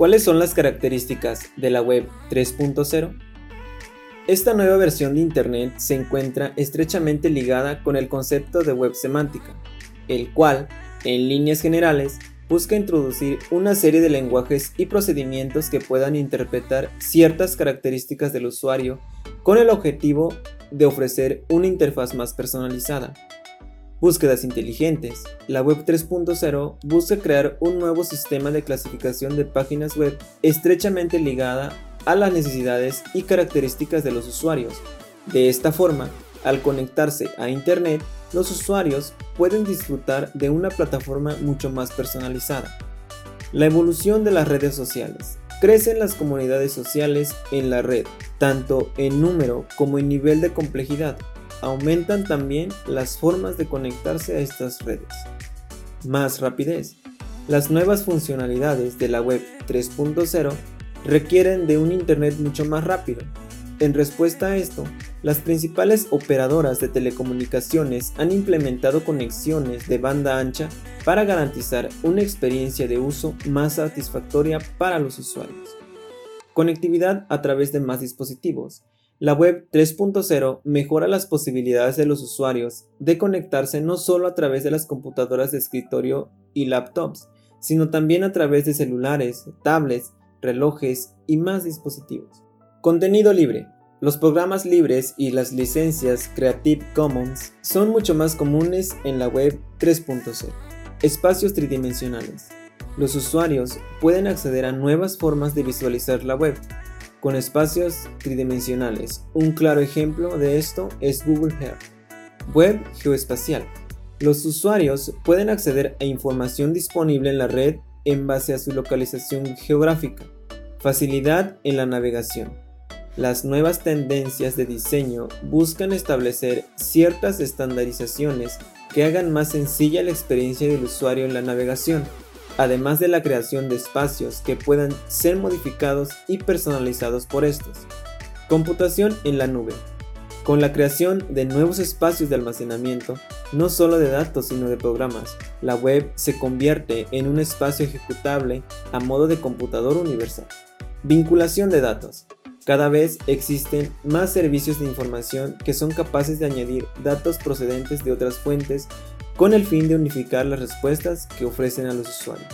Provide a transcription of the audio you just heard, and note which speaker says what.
Speaker 1: ¿Cuáles son las características de la web 3.0? Esta nueva versión de Internet se encuentra estrechamente ligada con el concepto de web semántica, el cual, en líneas generales, busca introducir una serie de lenguajes y procedimientos que puedan interpretar ciertas características del usuario con el objetivo de ofrecer una interfaz más personalizada. Búsquedas inteligentes. La Web 3.0 busca crear un nuevo sistema de clasificación de páginas web estrechamente ligada a las necesidades y características de los usuarios. De esta forma, al conectarse a Internet, los usuarios pueden disfrutar de una plataforma mucho más personalizada. La evolución de las redes sociales. Crecen las comunidades sociales en la red, tanto en número como en nivel de complejidad. Aumentan también las formas de conectarse a estas redes. Más rapidez. Las nuevas funcionalidades de la web 3.0 requieren de un Internet mucho más rápido, en respuesta a esto, las principales operadoras de telecomunicaciones han implementado conexiones de banda ancha para garantizar una experiencia de uso más satisfactoria para los usuarios. Conectividad a través de más dispositivos. La web 3.0 mejora las posibilidades de los usuarios de conectarse no solo a través de las computadoras de escritorio y laptops, sino también a través de celulares, tablets, relojes y más dispositivos. Contenido libre. Los programas libres y las licencias Creative Commons son mucho más comunes en la web 3.0. Espacios tridimensionales. Los usuarios pueden acceder a nuevas formas de visualizar la web con espacios tridimensionales. Un claro ejemplo de esto es Google Earth. Web geoespacial. Los usuarios pueden acceder a información disponible en la red en base a su localización geográfica. Facilidad en la navegación. Las nuevas tendencias de diseño buscan establecer ciertas estandarizaciones que hagan más sencilla la experiencia del usuario en la navegación, además de la creación de espacios que puedan ser modificados y personalizados por estos. Computación en la nube. Con la creación de nuevos espacios de almacenamiento, no solo de datos sino de programas, la web se convierte en un espacio ejecutable a modo de computador universal. Vinculación de datos. Cada vez existen más servicios de información que son capaces de añadir datos procedentes de otras fuentes con el fin de unificar las respuestas que ofrecen a los usuarios.